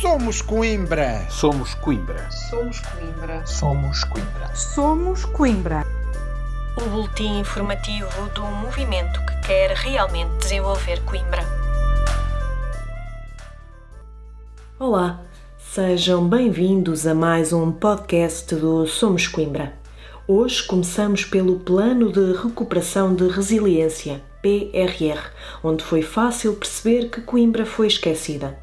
Somos Coimbra. Somos Coimbra. Somos Coimbra. Somos Coimbra. Somos Coimbra. O boletim informativo do movimento que quer realmente desenvolver Coimbra. Olá, sejam bem-vindos a mais um podcast do Somos Coimbra. Hoje começamos pelo Plano de Recuperação de Resiliência, PRR, onde foi fácil perceber que Coimbra foi esquecida.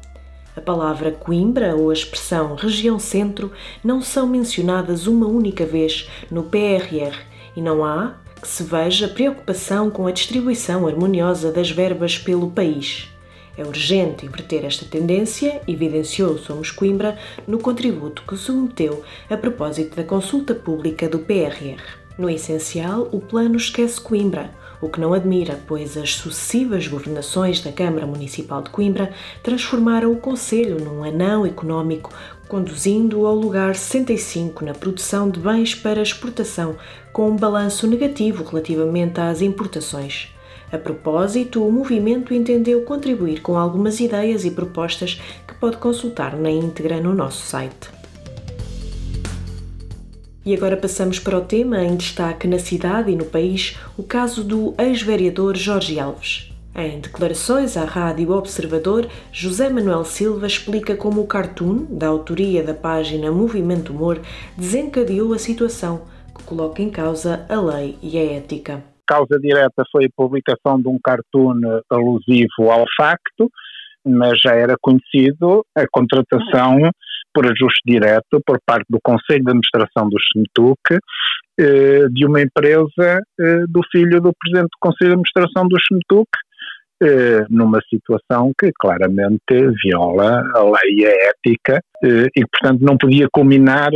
A palavra Coimbra ou a expressão região centro não são mencionadas uma única vez no PRR e não há que se veja preocupação com a distribuição harmoniosa das verbas pelo país. É urgente inverter esta tendência, evidenciou Somos Coimbra no contributo que submeteu a propósito da consulta pública do PRR. No essencial, o plano esquece Coimbra, o que não admira, pois as sucessivas governações da Câmara Municipal de Coimbra transformaram o Conselho num anão económico, conduzindo-o ao lugar 65 na produção de bens para exportação, com um balanço negativo relativamente às importações. A propósito, o movimento entendeu contribuir com algumas ideias e propostas que pode consultar na íntegra no nosso site. E agora passamos para o tema em destaque na cidade e no país, o caso do ex-vereador Jorge Alves. Em declarações à Rádio Observador, José Manuel Silva explica como o cartoon, da autoria da página Movimento Humor, desencadeou a situação, que coloca em causa a lei e a ética. Causa direta foi a publicação de um cartoon alusivo ao facto, mas já era conhecido a contratação por ajuste direto por parte do Conselho de Administração do SMTUC eh, de uma empresa eh, do filho do Presidente do Conselho de Administração do SMTUC eh, numa situação que claramente viola a lei e a ética e portanto, não podia culminar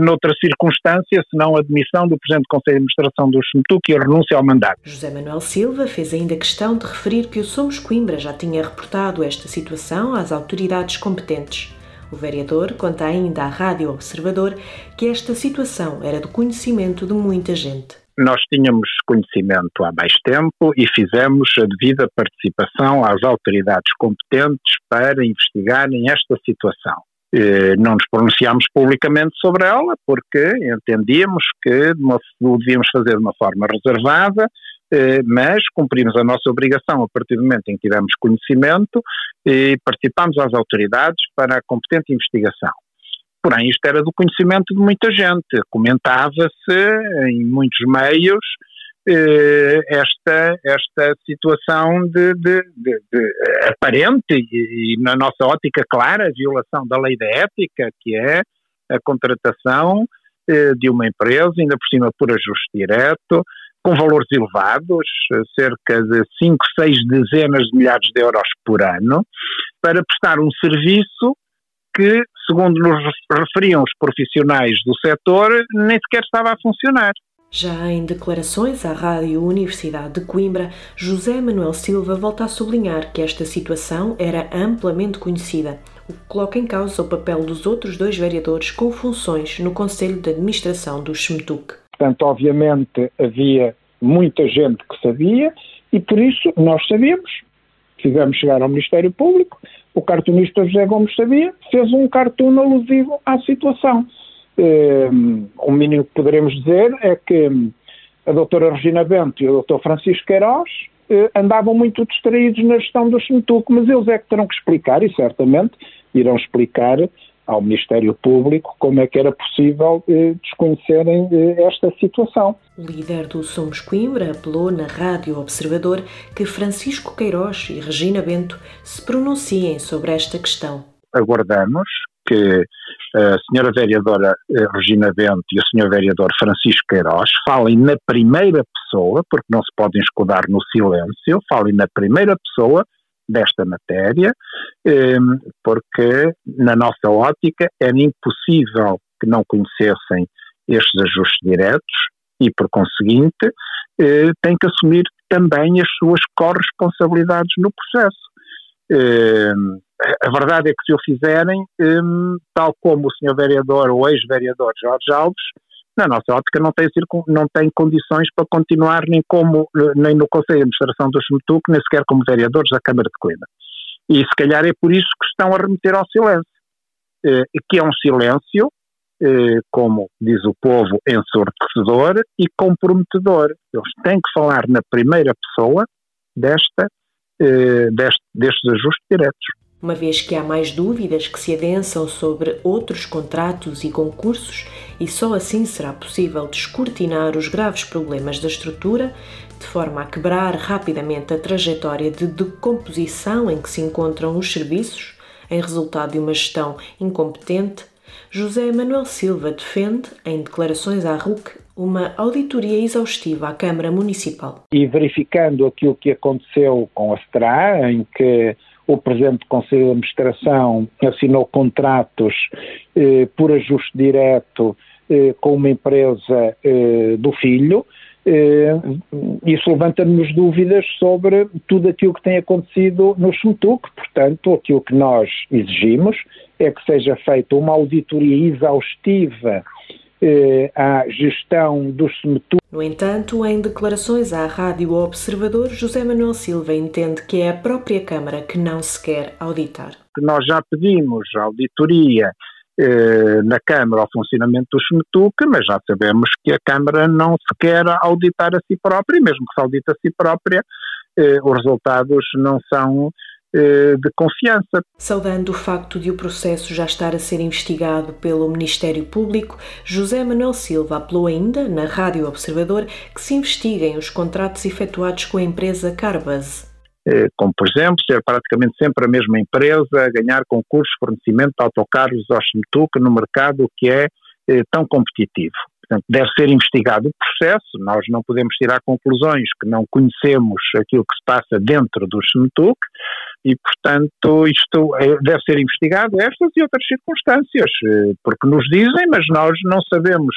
noutra circunstância senão a admissão do Presidente do Conselho de Administração do SMTUC e a renúncia ao mandato. José Manuel Silva fez ainda questão de referir que o Somos Coimbra já tinha reportado esta situação às autoridades competentes. O vereador conta ainda à Rádio Observador que esta situação era do conhecimento de muita gente. Nós tínhamos conhecimento há mais tempo e fizemos a devida participação às autoridades competentes para investigarem esta situação. Não nos pronunciámos publicamente sobre ela porque entendíamos que devíamos fazer de uma forma reservada eh, mas cumprimos a nossa obrigação a partir do momento em que tivemos conhecimento e participámos às autoridades para a competente investigação. Porém, isto era do conhecimento de muita gente, comentava-se em muitos meios eh, esta, esta situação de, de, de, de aparente e, e, na nossa ótica clara, violação da lei da ética, que é a contratação eh, de uma empresa, ainda por cima por ajuste direto, com valores elevados, cerca de 5, 6 dezenas de milhares de euros por ano, para prestar um serviço que, segundo nos referiam os profissionais do setor, nem sequer estava a funcionar. Já em declarações à Rádio Universidade de Coimbra, José Manuel Silva volta a sublinhar que esta situação era amplamente conhecida, o que coloca em causa o papel dos outros dois vereadores com funções no Conselho de Administração do SMTUC. Portanto, obviamente havia muita gente que sabia e por isso nós sabíamos, fizemos chegar ao Ministério Público, o cartunista José Gomes sabia, fez um cartoon alusivo à situação. Um, o mínimo que poderemos dizer é que a doutora Regina Bento e o doutor Francisco Queiroz eh, andavam muito distraídos na gestão do SMTUC, mas eles é que terão que explicar, e certamente irão explicar ao Ministério Público como é que era possível eh, desconhecerem eh, esta situação. O líder do Somos Coimbra apelou na Rádio Observador que Francisco Queiroz e Regina Bento se pronunciem sobre esta questão. Aguardamos que a senhora vereadora eh, Regina Bento e o senhor vereador Francisco Queiroz falem na primeira pessoa, porque não se podem escudar no silêncio, falem na primeira pessoa desta matéria, ehm, porque, na nossa ótica, era impossível que não conhecessem estes ajustes diretos e, por conseguinte, eh, têm que assumir também as suas corresponsabilidades no processo. Ehm, a verdade é que se o fizerem, ehm, tal como o senhor vereador ou ex-vereador Jorge Alves, na nossa ótica, não tem, não tem condições para continuar nem, como, nem no Conselho de Administração do SMTUC, nem sequer como vereadores da Câmara de Coimbra. E se calhar é por isso que estão a remeter ao silêncio. eh, que é um silêncio, eh, como diz o povo, ensurdecedor e comprometedor. Eles têm que falar na primeira pessoa desta, eh, deste, destes ajustes diretos. Uma vez que há mais dúvidas que se adensam sobre outros contratos e concursos, e só assim será possível descortinar os graves problemas da estrutura, de forma a quebrar rapidamente a trajetória de decomposição em que se encontram os serviços, em resultado de uma gestão incompetente, José Manuel Silva defende, em declarações à RUC, uma auditoria exaustiva à Câmara Municipal. E verificando aquilo que aconteceu com a STRA, em que o Presidente do Conselho de Administração assinou contratos eh, por ajuste direto eh, com uma empresa eh, do filho, eh, isso levanta-nos dúvidas sobre tudo aquilo que tem acontecido no SMTUC, portanto, aquilo que nós exigimos é que seja feita uma auditoria exaustiva à gestão do SMTUC. No entanto, em declarações à Rádio Observador, José Manuel Silva entende que é a própria Câmara que não se quer auditar. Nós já pedimos auditoria eh, na Câmara ao funcionamento do SMETUC, mas já sabemos que a Câmara não se quer auditar a si própria, e mesmo que se audite a si própria, eh, os resultados não são eh, de confiança. Saudando o facto de o processo já estar a ser investigado pelo Ministério Público, José Manuel Silva apelou ainda, na Rádio Observador, que se investiguem os contratos efetuados com a empresa Carbas. Eh, como por exemplo ser praticamente sempre a mesma empresa a ganhar concursos de fornecimento de autocarros ao no mercado que é eh, tão competitivo. Portanto, deve ser investigado o processo, nós não podemos tirar conclusões que não conhecemos aquilo que se passa dentro do SMTUC e, portanto, isto é, deve ser investigado, estas e outras circunstâncias, eh, porque nos dizem, mas nós não sabemos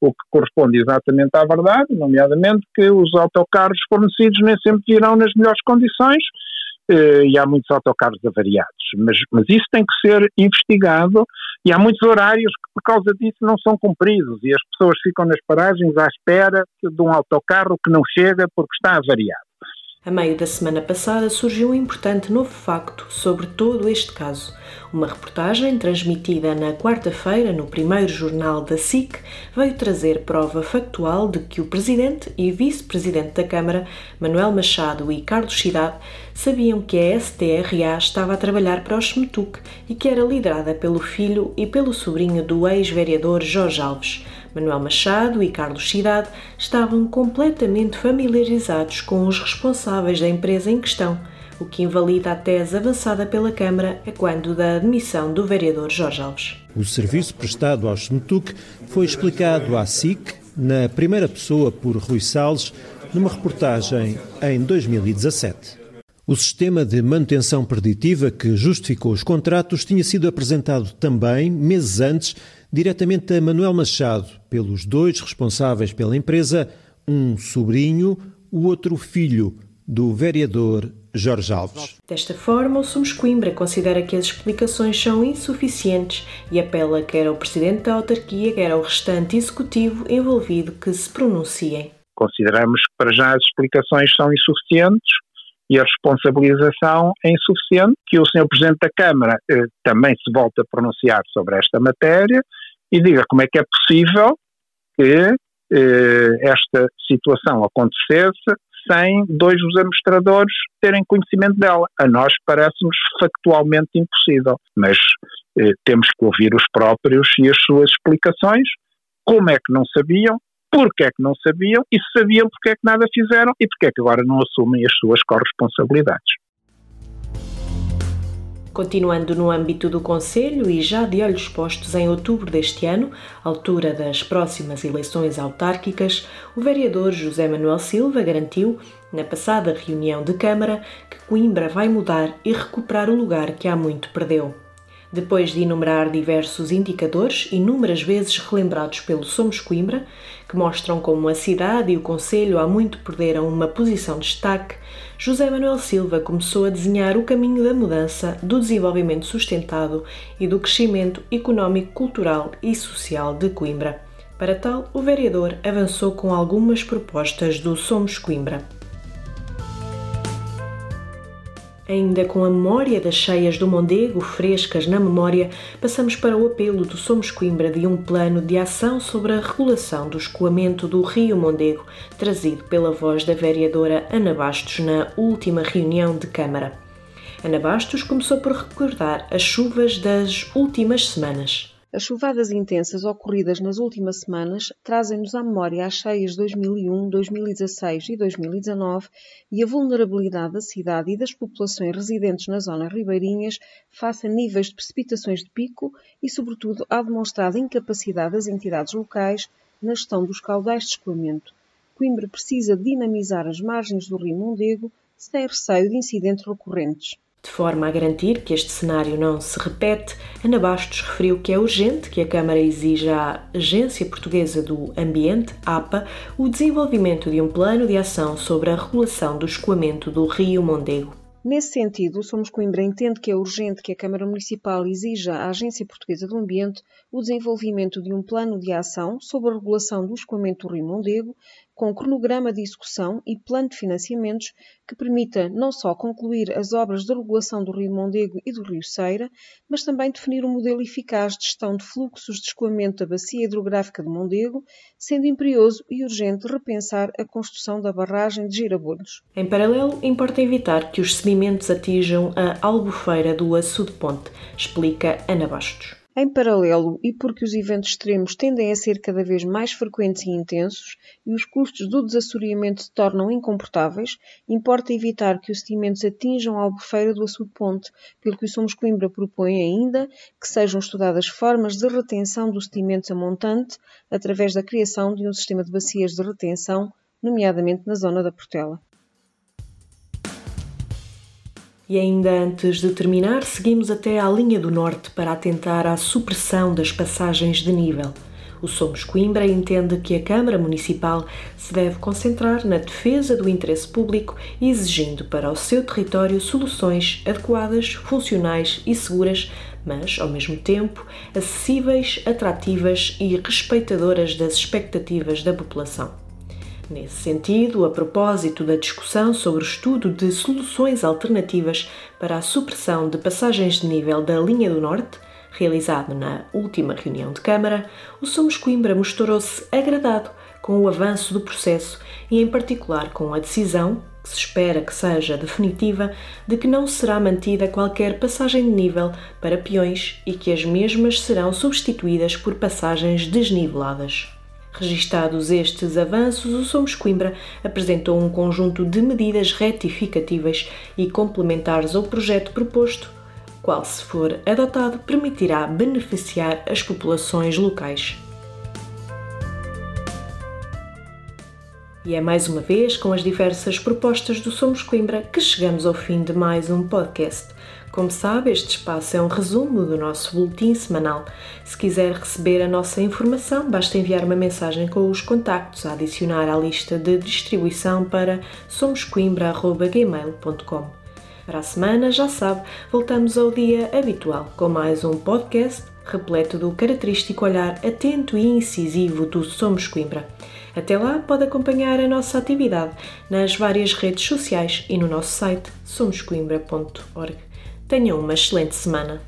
o que corresponde exatamente à verdade, nomeadamente que os autocarros fornecidos nem sempre virão nas melhores condições eh, e há muitos autocarros avariados. Mas, mas isso tem que ser investigado e há muitos horários que por causa disso não são cumpridos e as pessoas ficam nas paragens à espera de um autocarro que não chega porque está avariado. A meio da semana passada surgiu um importante novo facto sobre todo este caso. Uma reportagem transmitida na quarta-feira no primeiro jornal da SIC veio trazer prova factual de que o presidente e vice-presidente da Câmara, Manuel Machado e Carlos Cidade, sabiam que a STRA estava a trabalhar para o SMETUC e que era liderada pelo filho e pelo sobrinho do ex-vereador Jorge Alves. Manuel Machado e Carlos Cidade estavam completamente familiarizados com os responsáveis da empresa em questão, o que invalida a tese avançada pela Câmara a quando da admissão do vereador Jorge Alves. O serviço prestado ao SMTUC foi explicado à SIC, na primeira pessoa por Rui Salles, numa reportagem em 2017. O sistema de manutenção preditiva que justificou os contratos tinha sido apresentado também, meses antes, diretamente a Manuel Machado, pelos dois responsáveis pela empresa, um sobrinho, o outro filho do vereador Jorge Alves. Desta forma, o Sumos Coimbra considera que as explicações são insuficientes e apela quer ao presidente da autarquia, quer ao restante executivo envolvido que se pronunciem. Consideramos que para já as explicações são insuficientes e a responsabilização é insuficiente, que o Sr. Presidente da Câmara eh, também se volte a pronunciar sobre esta matéria e diga como é que é possível que eh, esta situação acontecesse sem dois dos administradores terem conhecimento dela. A nós parece-nos factualmente impossível, mas eh, temos que ouvir os próprios e as suas explicações, como é que não sabiam, porque é que não sabiam, e se sabiam porque é que nada fizeram e porque é que agora não assumem as suas corresponsabilidades. Continuando no âmbito do Conselho e já de olhos postos em outubro deste ano, altura das próximas eleições autárquicas, o vereador José Manuel Silva garantiu, na passada reunião de Câmara, que Coimbra vai mudar e recuperar o lugar que há muito perdeu. Depois de enumerar diversos indicadores, inúmeras vezes relembrados pelo Somos Coimbra, que mostram como a cidade e o Conselho há muito perderam uma posição de destaque, José Manuel Silva começou a desenhar o caminho da mudança, do desenvolvimento sustentado e do crescimento económico, cultural e social de Coimbra. Para tal, o vereador avançou com algumas propostas do Somos Coimbra. Ainda com a memória das cheias do Mondego frescas na memória, passamos para o apelo do Somos Coimbra de um plano de ação sobre a regulação do escoamento do Rio Mondego, trazido pela voz da vereadora Ana Bastos na última reunião de Câmara. Ana Bastos começou por recordar as chuvas das últimas semanas. As chuvadas intensas ocorridas nas últimas semanas trazem-nos à memória as cheias de 2001, 2016 e 2019 e a vulnerabilidade da cidade e das populações residentes nas zonas ribeirinhas face a níveis de precipitações de pico e, sobretudo, à demonstrada incapacidade das entidades locais na gestão dos caudais de escoamento. Coimbra precisa dinamizar as margens do rio Mondego se tem receio de incidentes recorrentes. De forma a garantir que este cenário não se repete, Ana Bastos referiu que é urgente que a Câmara exija à Agência Portuguesa do Ambiente, APA, o desenvolvimento de um plano de ação sobre a regulação do escoamento do rio Mondego. Nesse sentido, Somos Coimbra entende que é urgente que a Câmara Municipal exija à Agência Portuguesa do Ambiente o desenvolvimento de um plano de ação sobre a regulação do escoamento do Rio Mondego, com cronograma de execução e plano de financiamentos que permita não só concluir as obras de regulação do Rio Mondego e do Rio Ceira, mas também definir um modelo eficaz de gestão de fluxos de escoamento da bacia hidrográfica de Mondego, sendo imperioso e urgente repensar a construção da barragem de Girabolhos. Em paralelo, importa evitar que os sedimentos atinjam a albufeira do açude ponte, explica Ana Bastos. Em paralelo, e porque os eventos extremos tendem a ser cada vez mais frequentes e intensos e os custos do desassoreamento se tornam incomportáveis, importa evitar que os sedimentos atinjam a albufeira do açude ponte, pelo que o Somos Coimbra propõe ainda que sejam estudadas formas de retenção dos sedimentos a montante através da criação de um sistema de bacias de retenção, nomeadamente na zona da Portela. E ainda antes de terminar, seguimos até à linha do norte para atentar à supressão das passagens de nível. O Somos Coimbra entende que a Câmara Municipal se deve concentrar na defesa do interesse público, exigindo para o seu território soluções adequadas, funcionais e seguras, mas, ao mesmo tempo, acessíveis, atrativas e respeitadoras das expectativas da população. Nesse sentido, a propósito da discussão sobre o estudo de soluções alternativas para a supressão de passagens de nível da linha do Norte, realizado na última reunião de Câmara, o Somos Coimbra mostrou-se agradado com o avanço do processo e, em particular, com a decisão, que se espera que seja definitiva, de que não será mantida qualquer passagem de nível para peões e que as mesmas serão substituídas por passagens desniveladas. Registados estes avanços, o Somos Coimbra apresentou um conjunto de medidas retificativas e complementares ao projeto proposto, qual, se for adotado, permitirá beneficiar as populações locais. E é mais uma vez com as diversas propostas do Somos Coimbra que chegamos ao fim de mais um podcast. Como sabe, este espaço é um resumo do nosso boletim semanal. Se quiser receber a nossa informação, basta enviar uma mensagem com os contactos a adicionar à lista de distribuição para somoscoimbra.gmail.com. Para a semana, já sabe, voltamos ao dia habitual com mais um podcast repleto do característico olhar atento e incisivo do Somos Coimbra. Até lá, pode acompanhar a nossa atividade nas várias redes sociais e no nosso site somoscoimbra.org. Tenham uma excelente semana.